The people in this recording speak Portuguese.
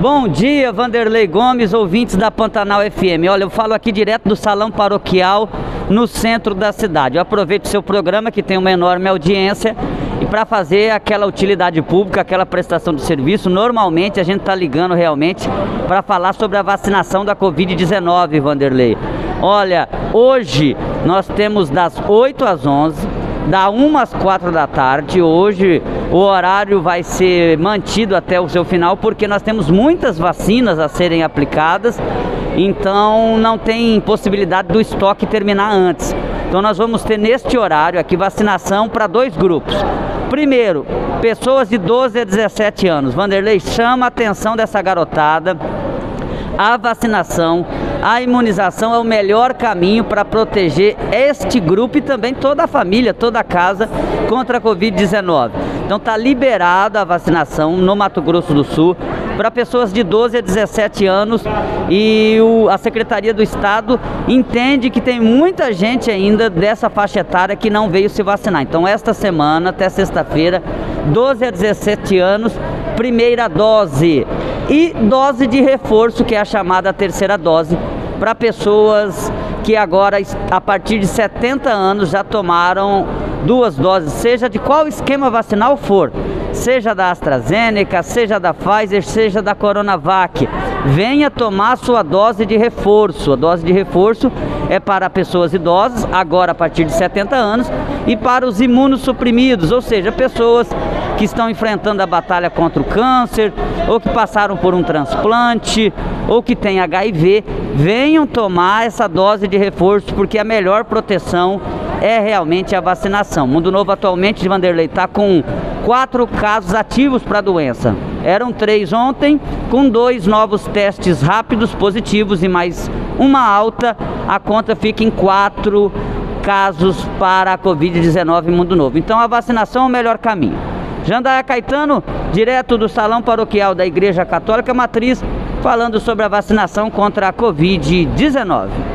Bom dia, Vanderlei Gomes, ouvintes da Pantanal FM. Olha, eu falo aqui direto do Salão Paroquial no centro da cidade. Eu aproveito o seu programa que tem uma enorme audiência e para fazer aquela utilidade pública, aquela prestação de serviço, normalmente a gente está ligando realmente para falar sobre a vacinação da Covid-19, Vanderlei. Olha, hoje nós temos das 8 às 11, da 1 às 4 da tarde. Hoje o horário vai ser mantido até o seu final, porque nós temos muitas vacinas a serem aplicadas, então não tem possibilidade do estoque terminar antes. Então nós vamos ter neste horário aqui vacinação para dois grupos. Primeiro, pessoas de 12 a 17 anos. Vanderlei chama a atenção dessa garotada. A vacinação a imunização é o melhor caminho para proteger este grupo e também toda a família, toda a casa contra a Covid-19. Então está liberada a vacinação no Mato Grosso do Sul para pessoas de 12 a 17 anos e o, a Secretaria do Estado entende que tem muita gente ainda dessa faixa etária que não veio se vacinar. Então esta semana, até sexta-feira, 12 a 17 anos, primeira dose e dose de reforço, que é a chamada terceira dose, para pessoas que agora, a partir de 70 anos, já tomaram duas doses, seja de qual esquema vacinal for, seja da AstraZeneca, seja da Pfizer, seja da Coronavac. Venha tomar sua dose de reforço. A dose de reforço é para pessoas idosas, agora a partir de 70 anos, e para os imunossuprimidos, ou seja, pessoas que estão enfrentando a batalha contra o câncer, ou que passaram por um transplante, ou que têm HIV, venham tomar essa dose de reforço, porque a melhor proteção é realmente a vacinação. Mundo Novo atualmente, de Vanderlei, está com quatro casos ativos para a doença. Eram três ontem, com dois novos testes rápidos positivos e mais uma alta, a conta fica em quatro casos para a Covid-19 em Mundo Novo. Então a vacinação é o melhor caminho. Jandaia Caetano, direto do Salão Paroquial da Igreja Católica Matriz, falando sobre a vacinação contra a Covid-19.